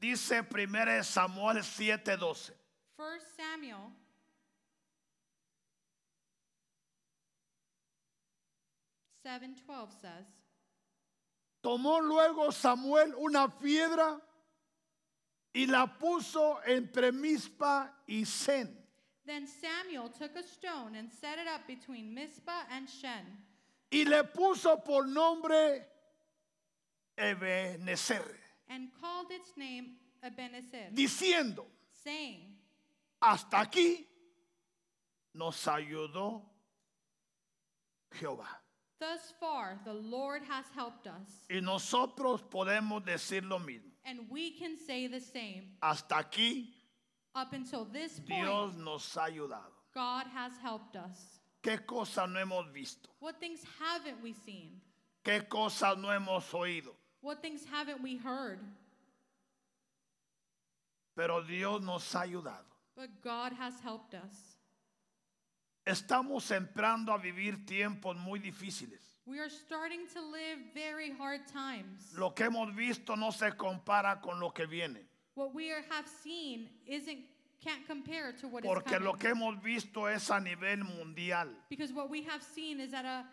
Dice 1 Samuel 7:12. 1 Samuel 7:12 says, Tomó luego Samuel una piedra y la puso entre Mispa y Sen. Then Samuel took a stone and set it up between Mizpah and Shen, y le puso por nombre Ebenezer, and called its name Ebenezer, diciendo, saying, hasta aquí nos ayudó Jehová. Thus far the Lord has helped us, Y nosotros podemos decir lo mismo. and we can say the same. Hasta aquí Up until this point, Dios nos ha ayudado. God has helped us. ¿Qué cosas no hemos visto? What things haven't we seen? ¿Qué cosas no hemos oído? What things haven't we heard? Pero Dios nos ha ayudado. But God has helped us. Estamos entrando a vivir tiempos muy difíciles. We are starting to live very hard times. Lo que hemos visto no se compara con lo que viene. What we are, have seen isn't can't compare to what is Porque coming. lo que hemos visto es a nivel mundial. because what we have seen is at a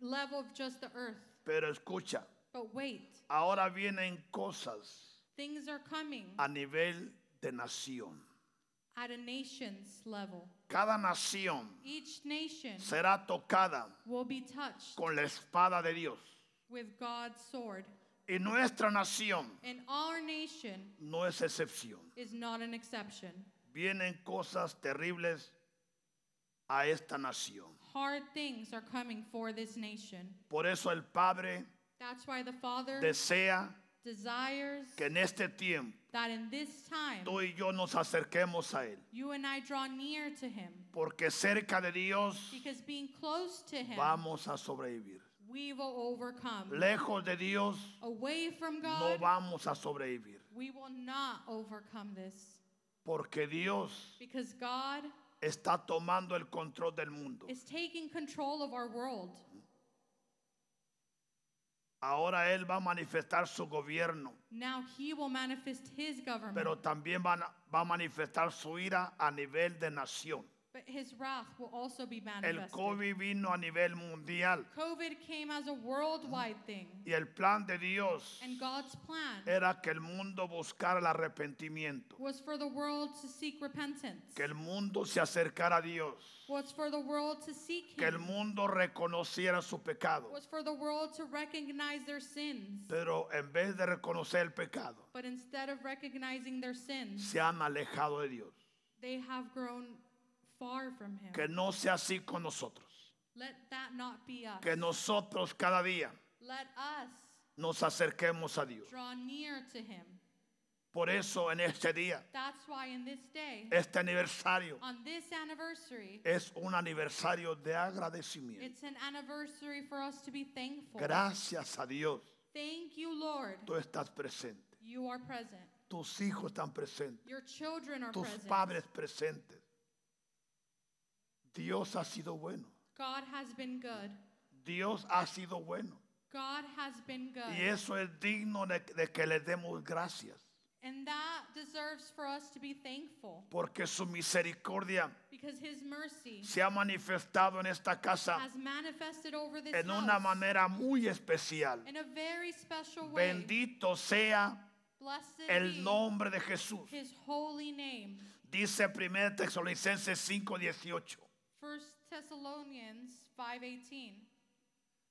level of just the earth. Pero escucha, But wait, ahora vienen cosas things are coming a nivel de nación. at a nation's level. Cada nación Each nation será tocada will be touched con la espada de Dios. with God's sword. Y nuestra nación And our nation no es excepción. is not an exception. Vienen cosas terribles a esta nación. Hard things are coming for this nation. Por eso el Padre That's why the Father desea desires que en este tiempo that in this time tú y yo nos acerquemos a Él. you and I draw near to Him. Porque cerca de Dios Because being close to Him, vamos a sobrevivir. we will overcome. Lejos de Dios Away from no God, vamos a sobrevivir. we will not overcome this. Porque Dios Because God está tomando el control del mundo. is taking control of our world. Ahora Él va a manifestar su gobierno, Now He will manifest His government. pero también van a- va a manifestar su ira a nivel de nación. But His wrath will also be El manifested. COVID vino a nivel mundial COVID came as a worldwide thing. y el plan de Dios And God's plan era que el mundo buscara el arrepentimiento, was for the world to seek repentance. que el mundo se acercara a Dios, Was for the world to seek que el Him. mundo reconociera su pecado. Was for the world to recognize their sins. Pero en vez de reconocer el pecado, But instead of recognizing their sins, se han alejado de Dios. they have grown far from Him. Que no sea así con nosotros. Let that not be us. Que nosotros cada día Let us nos acerquemos a Dios. draw near to Him. Por eso en este día, That's why in this day, este aniversario on this anniversary, es un aniversario de agradecimiento. it's an anniversary for us to be thankful. Gracias a Dios, Thank you, Lord. tú estás presente. You are present. Tus hijos están presentes. Your children are Tus present. padres presentes. Dios ha sido bueno. God has been good. Dios ha sido bueno. God has been good. Y eso es digno de, de que le demos gracias. And that deserves for us to be thankful Porque su misericordia because His mercy se ha manifestado en esta casa has manifested over this en una house manera muy especial. in a very special way. Bendito sea Blessed el nombre de Jesús. His holy name. Dice 1 Tesalonicenses 5:18. 1 Thessalonians 5:18.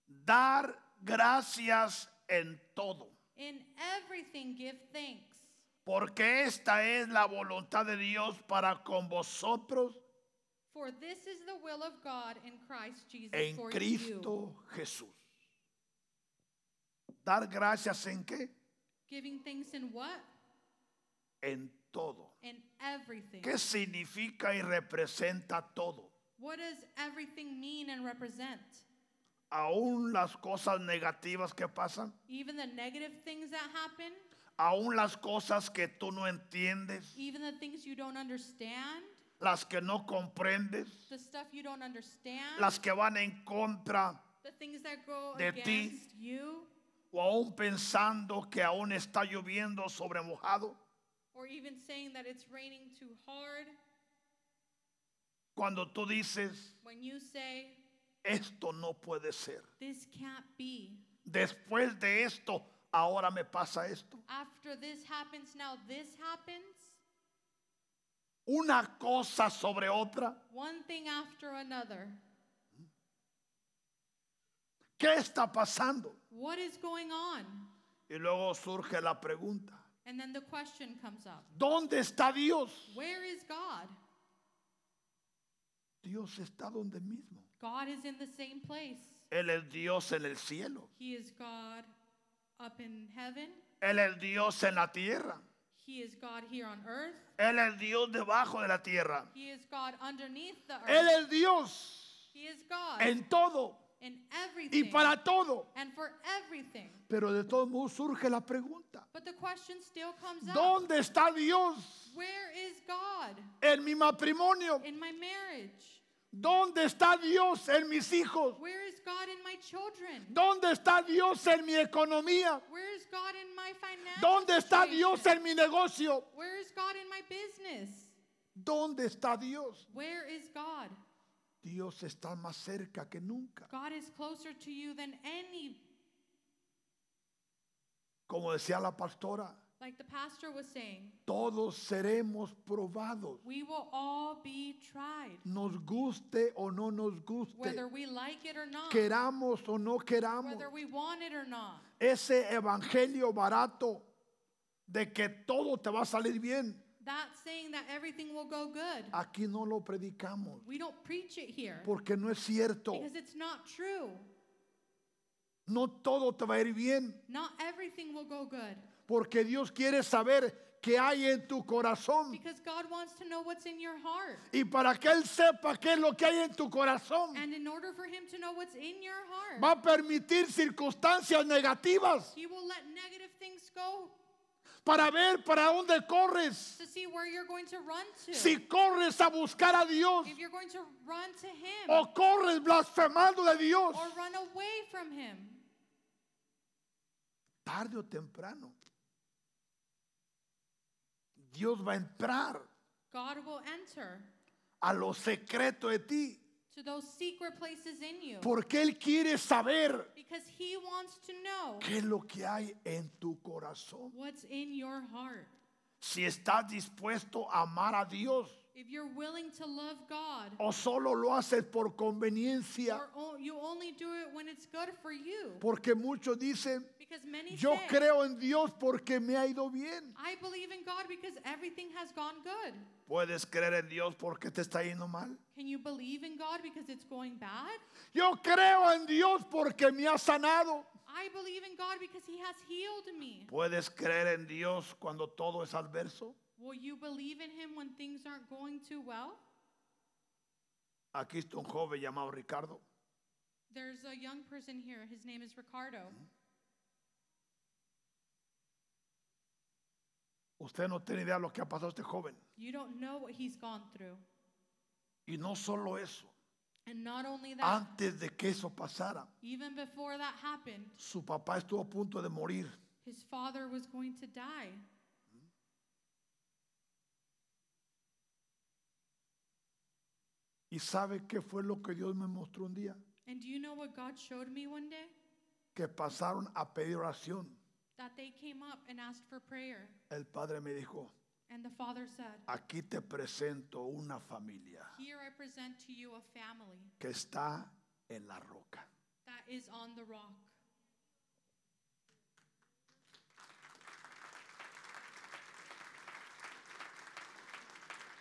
Dar gracias en todo, In everything give thanks, porque esta es la voluntad de Dios para con vosotros for this is the will of God in Christ Jesus en for you. Cristo Jesús. Dar gracias en qué? Giving thanks in what? En todo. In everything. ¿Qué significa y representa todo? What does everything mean and represent? Aún las cosas negativas que pasan, Even the negative things that happen, aún las cosas que tú no entiendes, even the things you don't understand, las que no comprendes, the stuff you don't understand, las que van en contra the things that go de ti. against you, o aún pensando que aún está lloviendo sobre mojado, or even saying that it's raining too hard. Cuando tú dices, When you say, esto no puede ser. this can't be. Después de esto, ahora me pasa esto. After this happens, now this happens. Una cosa sobre otra. One thing after another. ¿Qué está pasando? What is going on? Y luego surge la pregunta. And then the question comes up ¿Dónde está Dios? Where is God? Dios está donde mismo. God is in the same place. Él es Dios en el cielo. He is God up in heaven. Él es Dios en la tierra. He is God here on earth. Él es Dios debajo de la tierra. He is God underneath the Él earth. es Dios He is God en todo in y everything para todo. and for everything. Pero de todos modos surge la pregunta. But the question still comes up ¿Dónde está Dios Where is God en mi matrimonio? in my marriage? ¿Dónde está Dios en mis hijos? Where is God in my children? ¿Dónde está Dios en mi economía? Where is God in my financial ¿Dónde está? Dios en mi negocio? Where is God in my business? ¿Dónde está Dios? Where is God? Dios está más cerca que nunca. God is closer to you than any, Como decía la pastora, like the pastor was saying. todos seremos probados. We will all be tried, Nos guste o no nos guste. whether we like it or not, Queramos o no queramos. whether we want it or not. Ese evangelio barato de que todo te va a salir bien. That saying that everything will go good. Aquí no lo predicamos. We don't preach it here Porque no es cierto. because it's not true. No todo te va a ir bien. Not everything will go good Porque Dios quiere saber qué hay en tu corazón. because God wants to know what's in your heart. Y para que Él sepa qué es lo que hay en tu corazón, And in order for Him to know what's in your heart, va a permitir circunstancias negativas He will let negative things go para ver para dónde corres. to see where you're going to run to. Si corres a buscar a Dios If you're going to run to Him o corres blasfemando de Dios, or run away from Him, tarde o temprano, Dios va a entrar God will enter a lo secreto de ti. to those secret places in you Porque Él quiere saber because He wants to know qué es lo que hay en tu corazón. what's in your heart. Si estás dispuesto a amar a Dios If you're willing to love God, o solo lo haces por conveniencia. or you only do it when it's good for you. Porque muchos dicen, Because many yo say, creo en Dios porque me ha ido bien. I believe in God because everything has gone good. ¿Puedes creer en Dios porque te está yendo mal? Can you believe in God because it's going bad? Yo creo en Dios porque me ha sanado. I believe in God because He has healed me. ¿Puedes creer en Dios cuando todo es adverso? Will you believe in Him when things aren't going too well? Aquí está un joven llamado Ricardo. There's a young person here. His name is Ricardo. Usted no tiene idea de lo que ha pasado este joven. You don't know what he's gone through. Y no solo eso. And not only that, Antes de que eso pasara, even before that happened, su papá estuvo a punto de morir. his father was going to die. ¿Y sabe qué fue lo que Dios me mostró un día? And do you know what God showed me one day? Que pasaron a pedir oración. That they came up and asked for prayer. El padre me dijo, And the father said, aquí te presento una familia Here I present to you a family que está en la roca. that is on the rock.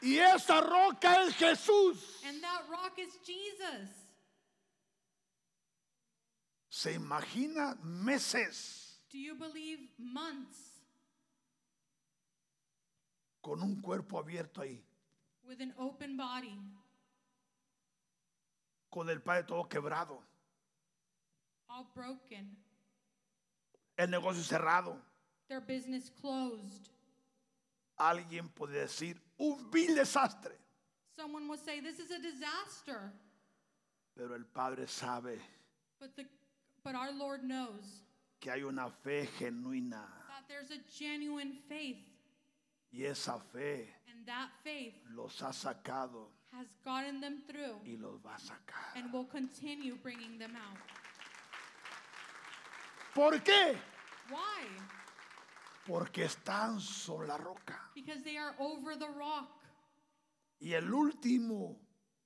Y esa roca es Jesús. And that rock is Jesus. Se imagina meses Do you believe months con un cuerpo abierto ahí, with an open body, con el padre todo quebrado, all broken, el negocio cerrado. their business closed? Alguien puede decir, un vil desastre. Someone would say, This is a disaster. Pero el padre sabe But, the, but our Lord knows que hay una fe genuina. that there's a genuine faith Y esa fe And that faith los ha sacado has gotten them through y los va a sacar. and will continue bringing them out. ¿Por qué? Why? Porque están sobre la roca. Because they are over the rock. Y el último,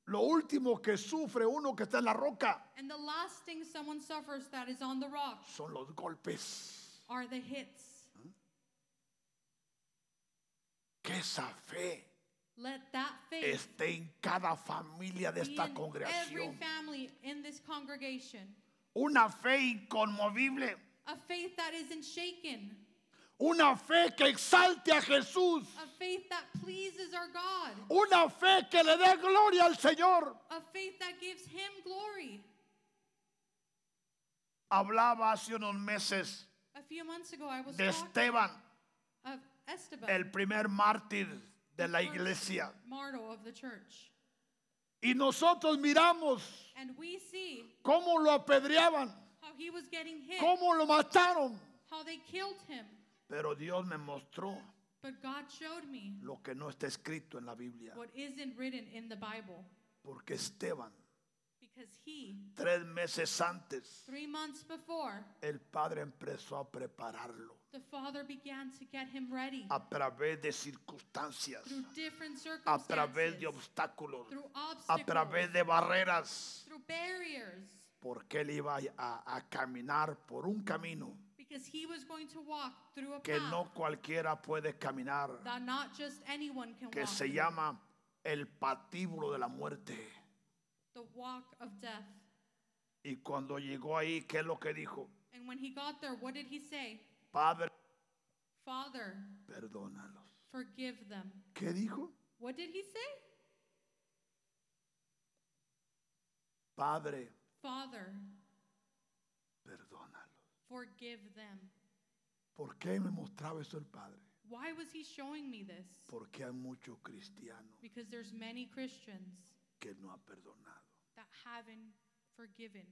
lo último que sufre uno que está en la roca And the last thing someone suffers that is on the rock son los golpes. are the hits. Que esa fe Let that faith esté en cada familia de be esta in every congregación. family in this congregation. Una fe inconmovible. A faith that isn't shaken. Una fe que exalte a Jesús. A faith that pleases our God. Una fe que le dé gloria al Señor. A faith that gives Him glory. Hablaba hace unos meses A few months ago, I was de Esteban, of Esteban, el primer mártir de la iglesia. of the church. Y nosotros miramos And we see cómo lo apedreaban, how he was getting hit, cómo lo mataron. how they killed him. Pero Dios me mostró But God showed me lo que no está escrito en la Biblia. what isn't written in the Bible. Porque Esteban, Because he, tres meses antes, three months before, el Padre empezó a prepararlo the Father began to get him ready a través de circunstancias, through different a través de obstáculos, through a obstacles, través de barreras, through barriers, porque él iba a, a caminar por un camino because he was going to walk through a que path no cualquiera puede caminar, that not just anyone can que walk se through, llama el patíbulo de la muerte. the walk of death. Y cuando llegó ahí, ¿qué es lo que dijo? And when he got there, what did he say? Padre, Father, perdónalos. forgive them. ¿Qué dijo? What did he say? Padre, Father, perdónalos. Forgive them. ¿Por qué me mostraba eso el Padre? Why was he showing me this? Porque hay muchos cristianos Because there's many Christians que no ha perdonado, that haven't forgiven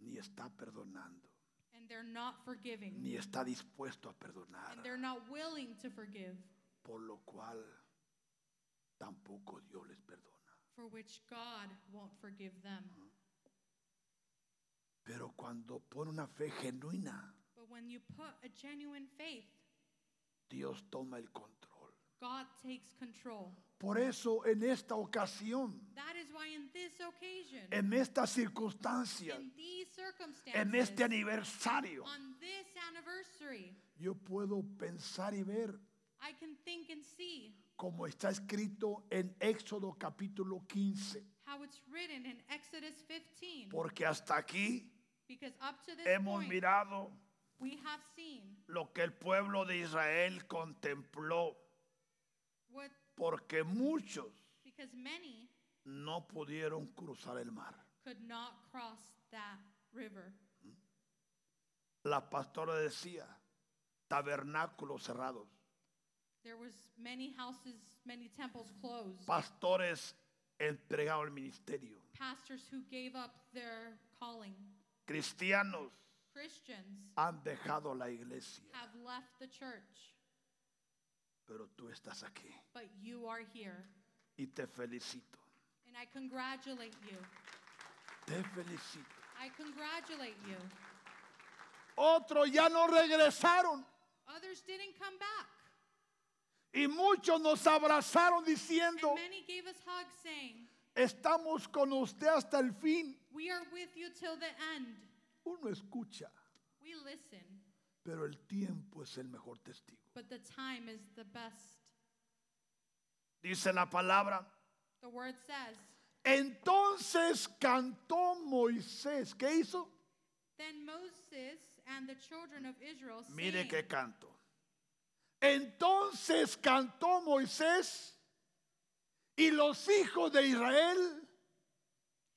ni está perdonando, and they're not forgiving ni está dispuesto a perdonar, and they're not willing to forgive, por lo cual tampoco Dios les perdona. for which God won't forgive them. Pero cuando pone una fe genuina, But when you put a genuine faith, Dios toma el control. God takes control. Por eso en esta ocasión, That is why in this occasion, en estas circunstancias, in these en este circumstances, aniversario, on this anniversary, yo puedo pensar y ver I can think and see como está escrito en Éxodo capítulo 15. how it's written in Exodus 15. Porque hasta aquí Because up to this hemos point, mirado we have seen lo que el pueblo de Israel contempló. what, Porque muchos because many no pudieron cruzar el mar. could not cross that river. La pastora decía, tabernáculos cerrados, There was many houses, many temples closed. pastores entregados al ministerio, Pastors who gave up their calling. Cristianos Christians han dejado la iglesia, have left the church, pero tú estás aquí but you are here. y te felicito. And I congratulate you. Te felicito. I congratulate you. Otros ya no regresaron Others didn't come back. y muchos nos abrazaron diciendo, And many gave us hugs saying, estamos con usted hasta el fin. We are with you till the end. Uno escucha, We listen, pero el tiempo es el mejor testigo. but the time is the best. Dice la palabra. The word says, Entonces cantó Moisés. ¿Qué hizo? Then Moses and the children of Israel Mire sang, qué canto. Entonces cantó Moisés y los hijos de Israel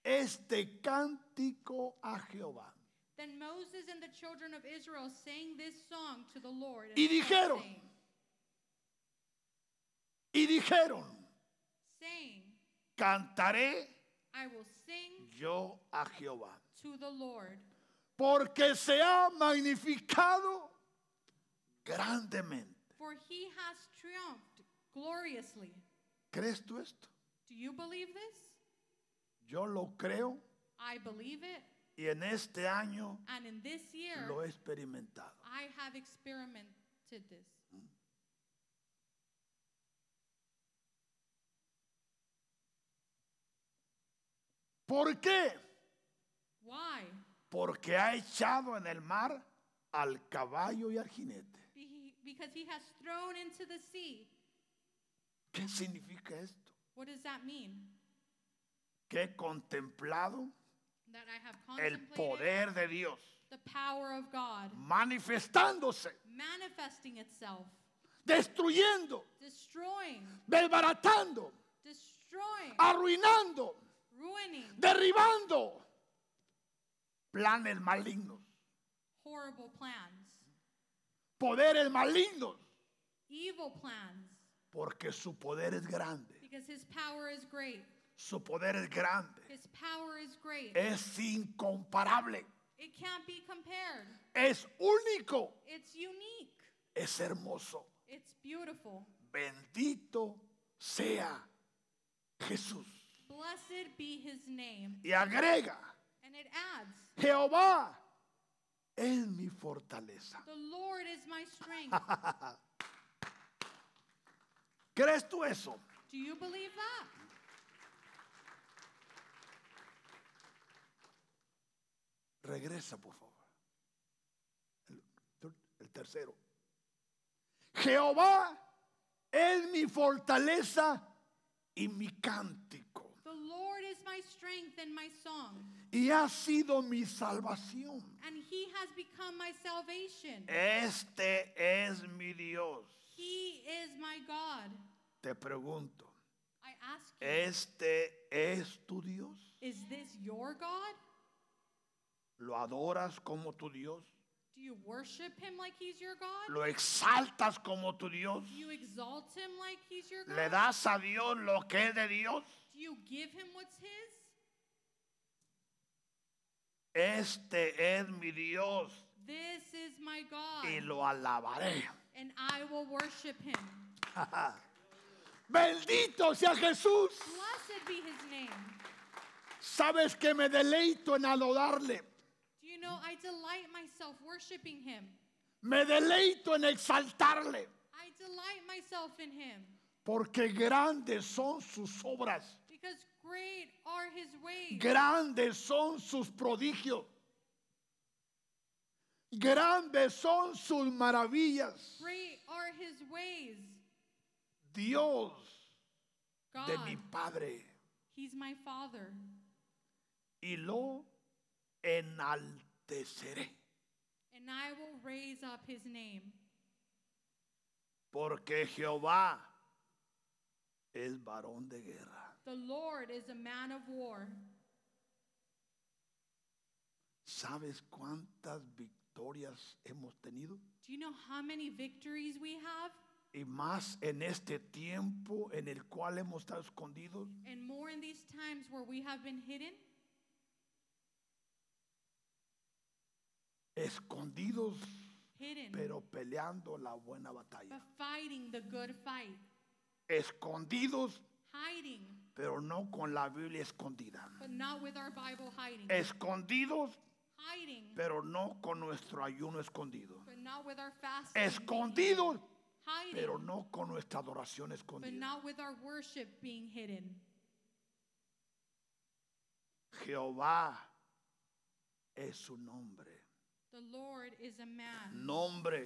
este cántico a Jehová. Then Moses and the children of Israel sang this song to the Lord. Y dijeron, saying, Y dijeron, saying, cantaré I will sing yo a Jehová, to the Lord, porque se ha magnificado grandemente. for he has triumphed gloriously. ¿Crees tú esto? Do you believe this? Yo lo creo I believe it. y en este año And in this year, lo he experimentado. I have experimented this. ¿Por qué? Why? Porque ha echado en el mar al caballo y al jinete. Be- Because he has thrown into the sea. ¿Qué significa esto? What does that mean? Que he contemplado That I have el poder de Dios manifestándose, manifesting itself, destruyendo, destroying, desbaratando, destroying, arruinando, ruining derribando planes malignos, horrible plans, poderes malignos, evil plans, porque su poder es grande, because his power is great. Su poder es grande, His power is great. es incomparable, It can't be compared. es único, It's unique. es hermoso. It's beautiful. Bendito sea Jesús. Blessed be his name. Y agrega, And it adds, Jehová es mi fortaleza. The Lord is my strength. ¿Crees tú eso? Do you believe that? Regresa, por favor. El, el tercero. Jehová es mi fortaleza y mi cántico. The Lord is my strength and my song, Y ha sido mi salvación. and he has become my salvation. Este es mi Dios. He is my God. Te pregunto, I ask you, ¿este es tu Dios? is this your God? ¿Lo adoras como tu Dios? Do you worship him like he's your God? ¿Lo exaltas como tu Dios? Do you exalt him like he's your God? ¿Le das a Dios lo que es de Dios? Do you give him what's his? Este es mi Dios This is my God, y lo alabaré. and I will worship him. Bendito sea Jesús. Blessed be his name. Sabes que me deleito en adorarle. Know I delight myself worshiping him? Me deleito en exaltarle. I delight myself in him Porque grandes son sus obras. because great are his ways. Grandes son sus prodigios. Grandes son sus maravillas. Great are his ways. Dios God, de mi Padre. he's my father, Y lo enalteceré. and I will raise up his name Porque Jehová es varón de guerra. The Lord is a man of war. ¿Sabes cuántas victorias hemos tenido? Do you know how many victories we have? Y más en este tiempo en el cual hemos estado escondidos. And more in these times where we have been hidden, Escondidos, hidden, pero peleando la buena batalla. but fighting the good fight. Escondidos, Hiding, pero no con la Biblia escondida. but not with our Bible hiding. Escondidos, Hiding, pero no con nuestro ayuno escondido. but not with our fasting. Escondidos, pero no con nuestra adoración but escondida. not with our worship being hidden. Jehová es su nombre. The Lord is a man, Nombre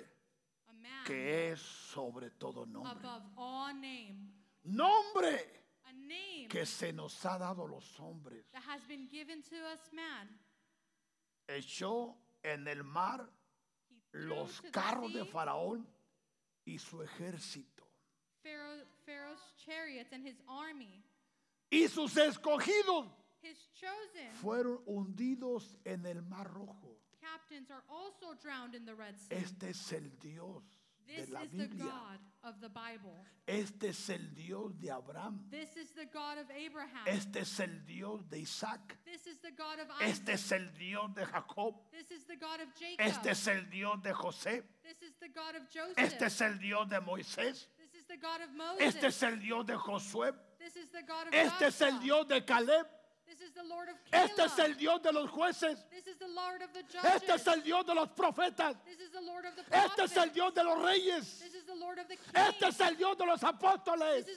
a man que es sobre todo nombre. above all name, Nombre a name que se nos ha dado los hombres. that has been given to us, man. Echó en el mar He threw los to the carros de sea Faraón y su ejército. Pharaoh, Pharaoh's chariots and his army, Y sus escogidos his chosen fueron hundidos en el mar rojo. Captains are also drowned in the Red Sea. Este es el Dios de This la is the Biblia. God of the Bible. Este es el Dios de Abraham. This is the God of Abraham. Este es el Dios de Isaac. This is the God of Isaac. Este es el Dios de Jacob. This is the God of Jacob. Este es el Dios de José. This is the God of Joseph. Este es el Dios de Moisés. This is the God of Moses. Este es el Dios de Josué. this is the God of Este es el. Dios de Caleb. Este es el Dios de los jueces. Este es el Dios de los profetas. Este es el Dios de los reyes. Este es el Dios de los apóstoles.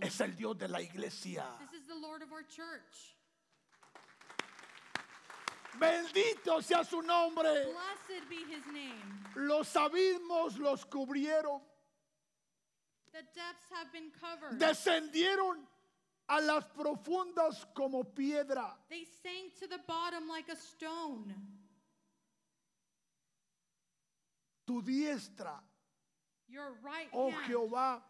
Es el Dios de la iglesia. Bendito sea su nombre. Blessed be his name. Los abismos los cubrieron. The depths have been covered. Descendieron a las profundas como piedra. They sank to the bottom like a stone. Tu diestra, Your right oh hand, Jehová,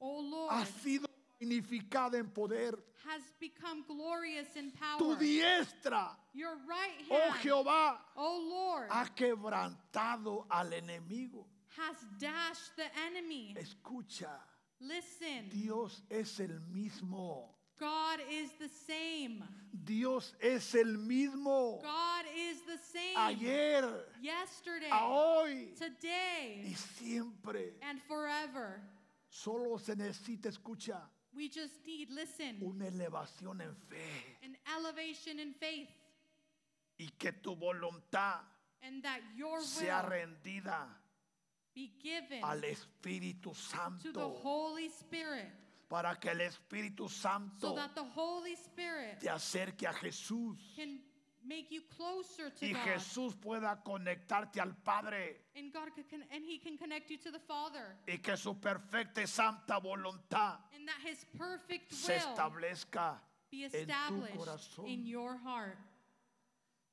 O Lord, ha sido magnificada en poder. has become glorious in power. Tu diestra, Your right oh hand, Jehová, O Lord, ha quebrantado al enemigo. has dashed the enemy. Escucha, Listen, Dios es el mismo. God is the same. Dios es el mismo. God is the same. Ayer, Yesterday, a hoy y today, siempre. and forever. Solo se necesita, escucha, We just need, listen, una elevación en fe an elevation in faith, y que tu voluntad and that your sea rendida be given al Espíritu to the Santo Holy Spirit, para que el Espíritu so Santo that the Holy Spirit te acerque a Jesús can make you closer to y God, Jesús pueda conectarte al Padre and God can, con- and He can connect you to the Father, y que su perfecta y santa voluntad and that His perfect se establezca be en tu established corazón. in your heart.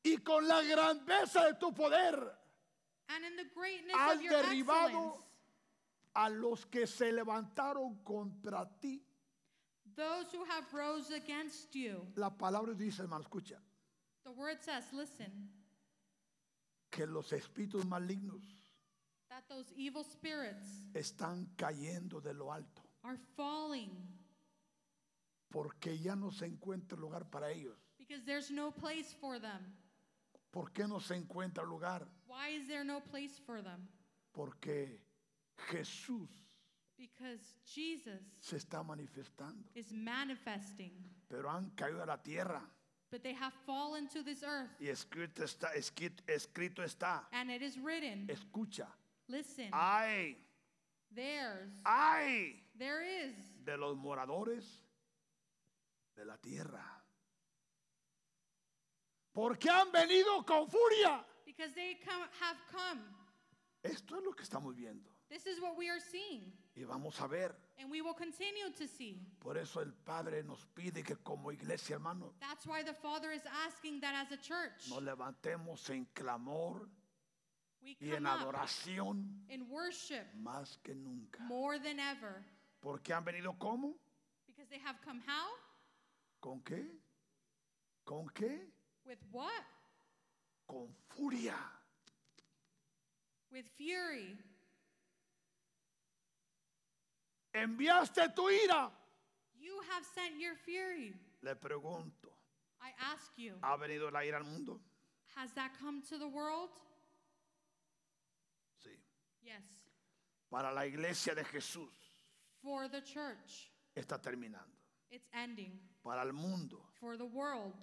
y con la grandeza de tu poder And in the greatness has of your derribado excellence, a los que se levantaron contra ti. those who have rose against you. La palabra dice, hermano, escucha, The word says, listen, que los espíritus malignos that those evil spirits están cayendo de lo alto, are falling porque ya no se encuentra lugar para ellos. because there's no place for them. ¿Por qué no se encuentra lugar? Why is there no place for them? Porque Jesús Because Jesus se está manifestando, is manifesting, pero han caído a la tierra but they have fallen to this earth. y escrito está, escrito, escrito está, And it is written, escucha, listen, ay, there's, ay there is de los moradores de la tierra. Porque han venido con furia. because they come, have come. Esto es lo que estamos viendo. This is what we are seeing, Y vamos a ver. and we will continue to see. Por eso el Padre nos pide que como iglesia, hermano, That's why the Father is asking that as a church, nos levantemos en clamor we y en come up adoración in worship más que nunca. more than ever. Porque han venido como? Because they have come how? ¿Con qué? ¿Con qué? With what? Con furia. With fury. Enviaste tu ira. You have sent your fury. Le pregunto, I ask you, ¿ha venido la ira al mundo? has that come to the world? Sí. Yes. Para la iglesia de Jesús For the church, está terminando. it's ending. Para el mundo For the world,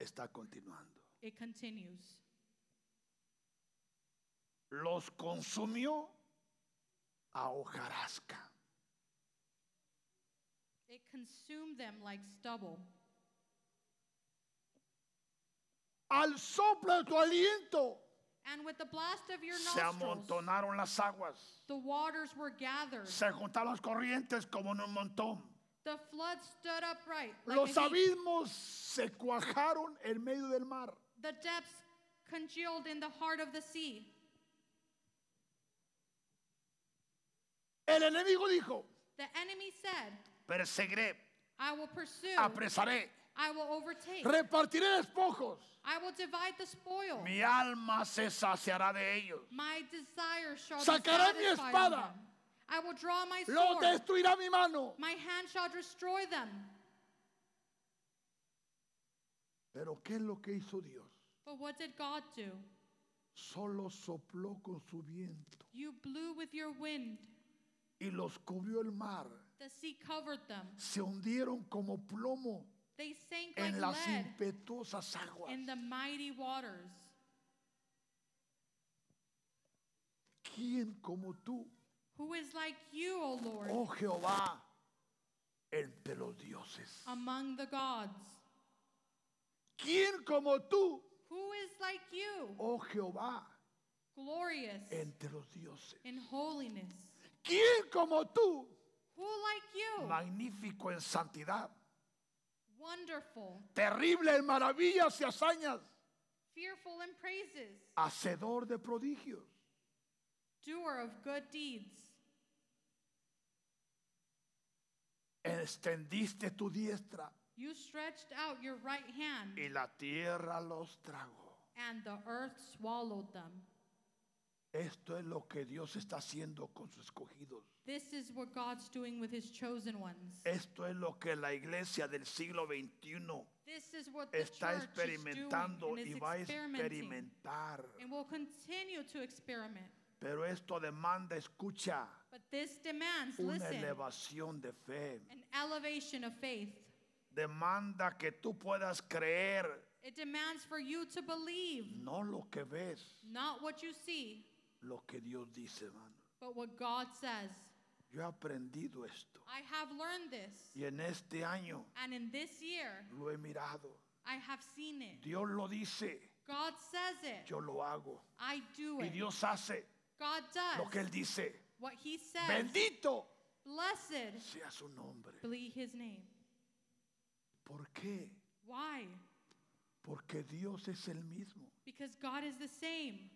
está continuando. it continues. Los consumió a hojarasca. It consumed them like stubble. Al soplo de tu aliento And with the blast of your se nostrils, amontonaron las aguas. the waters were gathered. Se juntaron las corrientes como en un montón. The flood stood upright. Like Los a heap. abismos se cuajaron en medio del mar. The depths congealed in the heart of the sea. El enemigo dijo, The enemy said, perseguiré, I will pursue, apresaré, I will overtake, repartiré despojos. I will divide the spoil. Mi alma se saciará de ellos. My desire shall Sacaré mi satisfied espada. them. I will draw my Lo sword. destruirá mi mano. My hand shall destroy them. Pero ¿qué es lo que hizo Dios? But what did God do? Solo sopló con su viento You blew with your wind y los cubrió el mar. The sea covered them. Se hundieron como plomo They sank like en las lead impetuosas aguas. in the mighty waters. ¿Quién como tú, Who is like you, O Lord, oh Jehová, entre los dioses? among the gods? ¿Quién como tú, Who is like you, oh Jehová, glorious entre los dioses? in holiness? ¿Quién como tú, Who like you, magnífico en santidad, wonderful, terrible en maravillas y hazañas, fearful in praises, hacedor de prodigios? doer of good deeds? Extendiste tu diestra You stretched out your right hand, y la tierra los tragó. and the earth swallowed them. Esto es lo que Dios está haciendo con sus escogidos. This is what God's doing with his chosen ones. Esto es lo que la iglesia del siglo XXI This is what the está church is experimentando doing and y is va a experimenting experimentar. and will continue to experiment. Pero esto demanda, escucha, But this demands, una listen, elevación de fe. an elevation of faith. Demanda que tú puedas creer, It demands for you to believe no lo que ves, not what you see, lo que Dios dice, hermano. but what God says. Yo he aprendido esto I have learned this, y en este año and in this year, lo he mirado. I have seen it. Dios lo dice, God says it. yo lo hago. I do Y it. Dios hace God lo does que Él dice. what He says. Bendito Blessed sea su nombre. be His name. ¿Por qué? Why? Porque Dios es el mismo. Because God is the same.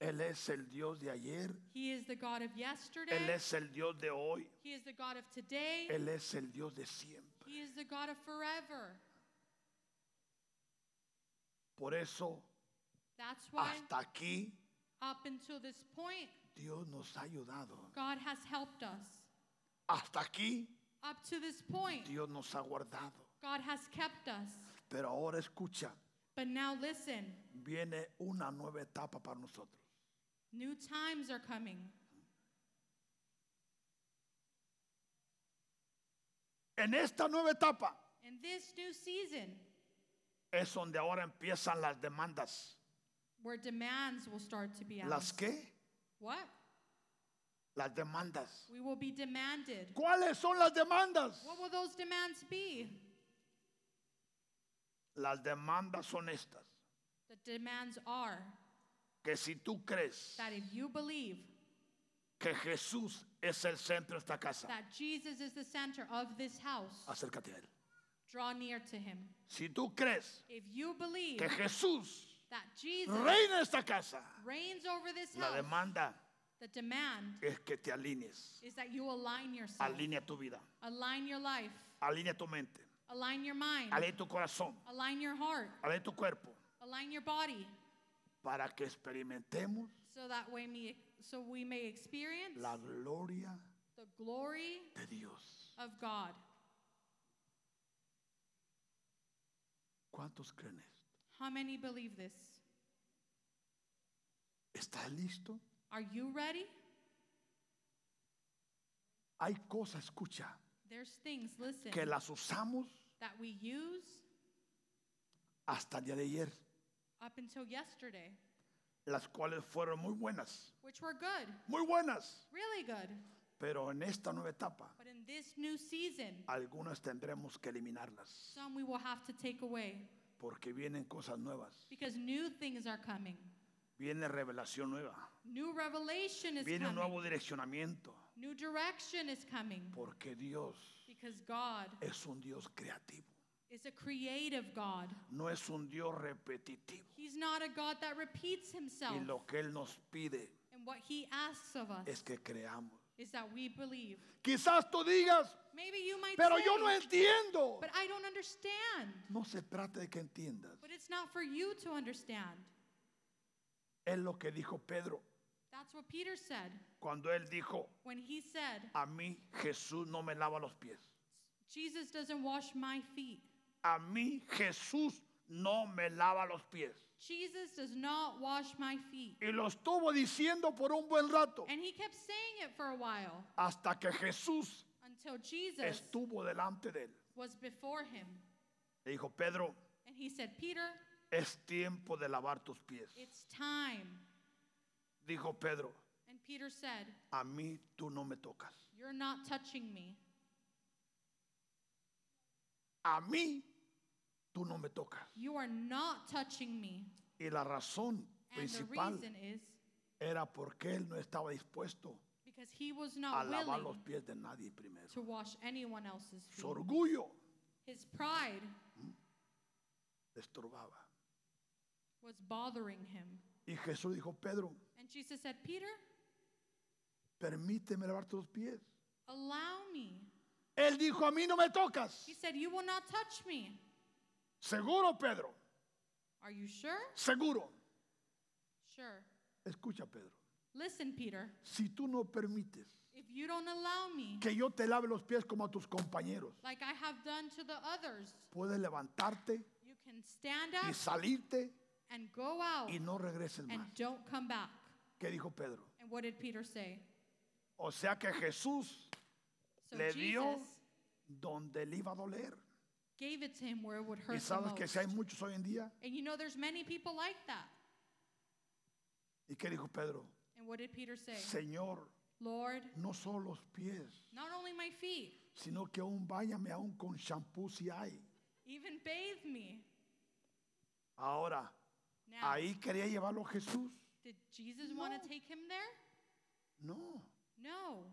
Él es el Dios de ayer, He is the God of Él yesterday. es el Dios de hoy, He is the God of today. Él es el Dios de siempre. He is the God of forever. Por eso, That's why, hasta aquí, up until this point, Dios nos ha ayudado. God has helped us. Hasta aquí, Up to this point, Dios nos ha guardado. God has kept us. Pero ahora escucha, But now listen, viene una nueva etapa para nosotros. New times are coming. En esta nueva etapa In this new season, es donde ahora empiezan las demandas. where demands will start to be asked. ¿Las qué? What? Las demandas. We will be demanded. ¿Cuáles son las demandas? What will those demands be? Las demandas son estas. The demands are Que si tú crees that if you believe que Jesús es el centro de esta casa, that Jesus is the center of this house, acércate a Él. draw near to him. Si tú crees If you believe que Jesús that Jesus reina esta casa, reigns over this la house, demanda the demand es que te alinees. is that you align yourself, Alinea tu vida, align your life, alinea tu mente, align your mind, alinea tu corazón, align your heart, alinea tu cuerpo, align your body, para que experimentemos so that way me, so we may experience la gloria the glory de Dios. of God. ¿Cuántos creen esto? How many believe this? ¿Estás listo? Are you ready? Hay cosas, escucha, There's things, listen, que las usamos that we use hasta el día de ayer, up until yesterday, las cuales fueron muy buenas, which were good, muy buenas, really good. pero en esta nueva etapa, But in this new season, algunas tendremos que eliminarlas, some we will have to take away porque vienen cosas nuevas, because new things are coming. viene revelación nueva, New revelation is viene un coming. nuevo direccionamiento, New direction is coming porque Dios because God es un Dios creativo, is a creative God. no es un Dios repetitivo. He's not a God that repeats himself. Y lo que Él nos pide And what he asks of us es que creamos. is that we believe. Quizás tú digas, Maybe you might pero say, yo no entiendo. but I don't understand. No se trata de que entiendas. But it's not for you to understand. Es lo que dijo Pedro That's what Peter said cuando él dijo, when he said, a mí Jesús no me lava los pies. Jesus doesn't wash my feet. A mí Jesús no me lava los pies. Jesus does not wash my feet. Y lo estuvo diciendo por un buen rato And he kept saying it for a while hasta que Jesús until Jesus estuvo delante de él. was before him. Le dijo, Pedro, And he said, Peter, es tiempo de lavar tus pies. it's time. Dijo Pedro, And Peter said, a mí tú no me tocas. You're not touching me. A mí tú no me tocas. You are not touching me. Y la razón And the principal reason is era porque él no estaba dispuesto because he was a not lavar los willing pies de nadie primero. to wash anyone else's Su feet. orgullo His pride le estorbaba. was bothering him. Y Jesús dijo, Pedro, And Jesus said, Peter, permíteme lavarte los pies. allow me. Él dijo, a mí no me tocas. He said, You will not touch me. Seguro, Pedro. Are you sure? Seguro. Sure. Escucha, Pedro. Listen, Peter, Si tú no permites if you don't allow me, que yo te lave los pies como a tus compañeros, like I have done to the others, puedes levantarte you can stand y up salirte and go out y no regreses and más. don't come back. ¿Qué dijo Pedro? And what did Peter say? O sea que Jesús So le dio Jesus donde le iba a doler. Gave it to him where it would Y hurt the sabes que most. si hay muchos hoy en día. And you know there's many people like that. ¿Y qué dijo Pedro? And what did Peter say? Señor, Lord, no solo los pies, not only my feet, sino que aún váyame aún con shampoo si hay. even bathe me. Ahora, Now, ahí quería llevarlo Jesús. did Jesus want No. to take him there? No, No.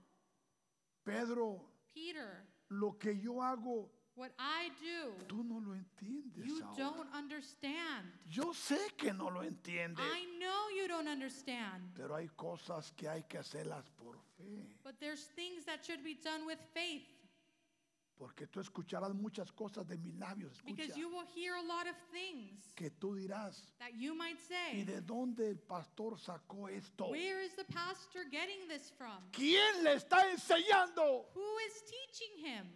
Pedro, Peter, lo que yo hago, what I do, tú no lo entiendes. you ahora. don't understand. Yo sé que no lo entiendes, I know you don't understand. pero hay cosas que hay que hacerlas por fe. But there's things that should be done with faith Porque tú escucharás muchas cosas de mis labios. Escucha, because you will hear a lot of things que tú dirás, that you might ¿y say, de dónde el pastor sacó esto? Where is the pastor getting this from? ¿Quién le está enseñando? Who is teaching him?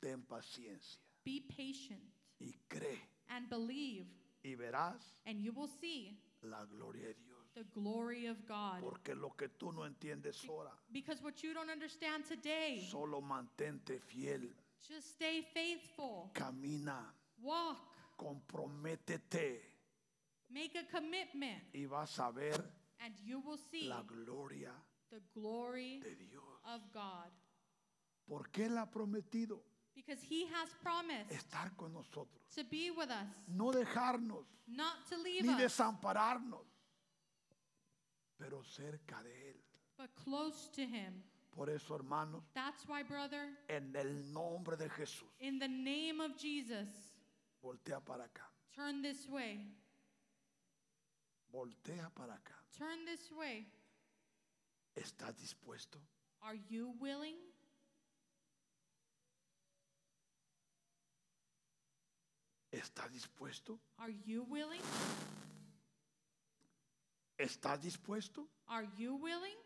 Ten paciencia Be patient y cree and believe, y verás and you will see la gloria de Dios. the glory of God. Porque lo que tú no entiendes ahora, Because what you don't understand today, solo mantente fiel, just stay faithful, camina, walk, comprométete make a commitment, y vas a ver and you will see la gloria the glory de Dios. of God. Porque Él ha prometido Because He has promised estar con nosotros, to be with us, no dejarnos not to leave ni us, desampararnos, pero cerca de Él. but close to Him. Por eso, hermanos, That's why, brother, en el nombre de Jesús, in the name of Jesus, voltea para acá, turn this way. voltea para acá. Turn this way. ¿Estás dispuesto? Are you willing? ¿Estás dispuesto? Are you willing? ¿Estás dispuesto? Are you willing?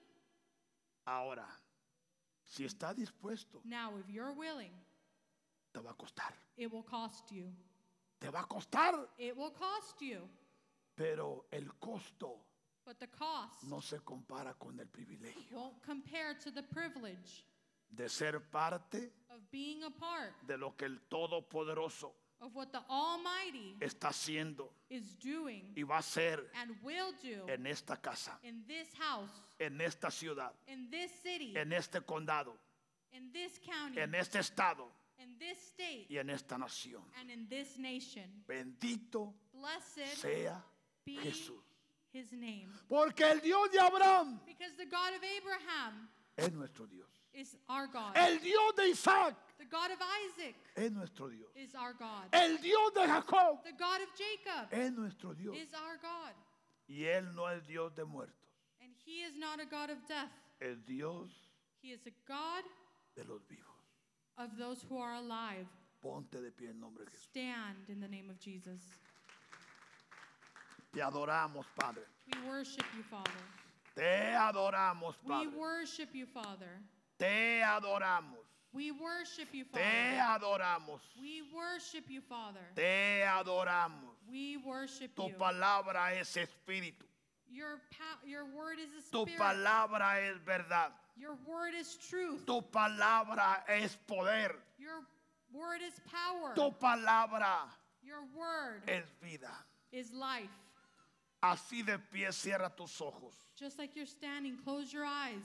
Ahora, si estás dispuesto, Now, if you're willing, te va a costar. it will cost you. Te va a costar, It will cost you. pero el costo But the cost no se compara con el privilegio won't compare to the privilege de ser parte of being a part de lo que el Todopoderoso of what the Almighty está haciendo is doing y va a hacer and will do en esta casa, in this house, en esta ciudad, in this city, en este condado, in this county, en este estado in this state, y en esta nación. and in this nation. Bendito Blessed sea be Jesús. his name. Porque el Dios de Abraham Because the God of Abraham es nuestro Dios. Is our God. El Dios de Isaac The God of Isaac es nuestro Dios. is our God. El Dios de Jacob The God of Jacob es nuestro Dios. is our God. Y Él no es Dios de muertos. And he is not a God of death. Es Dios He is a God de los vivos. of those who are alive. Ponte de pie en nombre de Jesús. Stand in the name of Jesus. Te adoramos, Padre. We worship you, Father. Te adoramos, We Padre. worship you, Father. Te adoramos. We worship you, Te Father. adoramos. We worship you, Father. Te adoramos. We worship Tu you. palabra es espíritu. Your, your word is a Tu spirit. palabra es verdad. Your word is truth. Tu palabra es poder. Your word is power. Tu palabra Your word es vida. is life. Así de pie cierra tus ojos. Just like you're standing, close your eyes.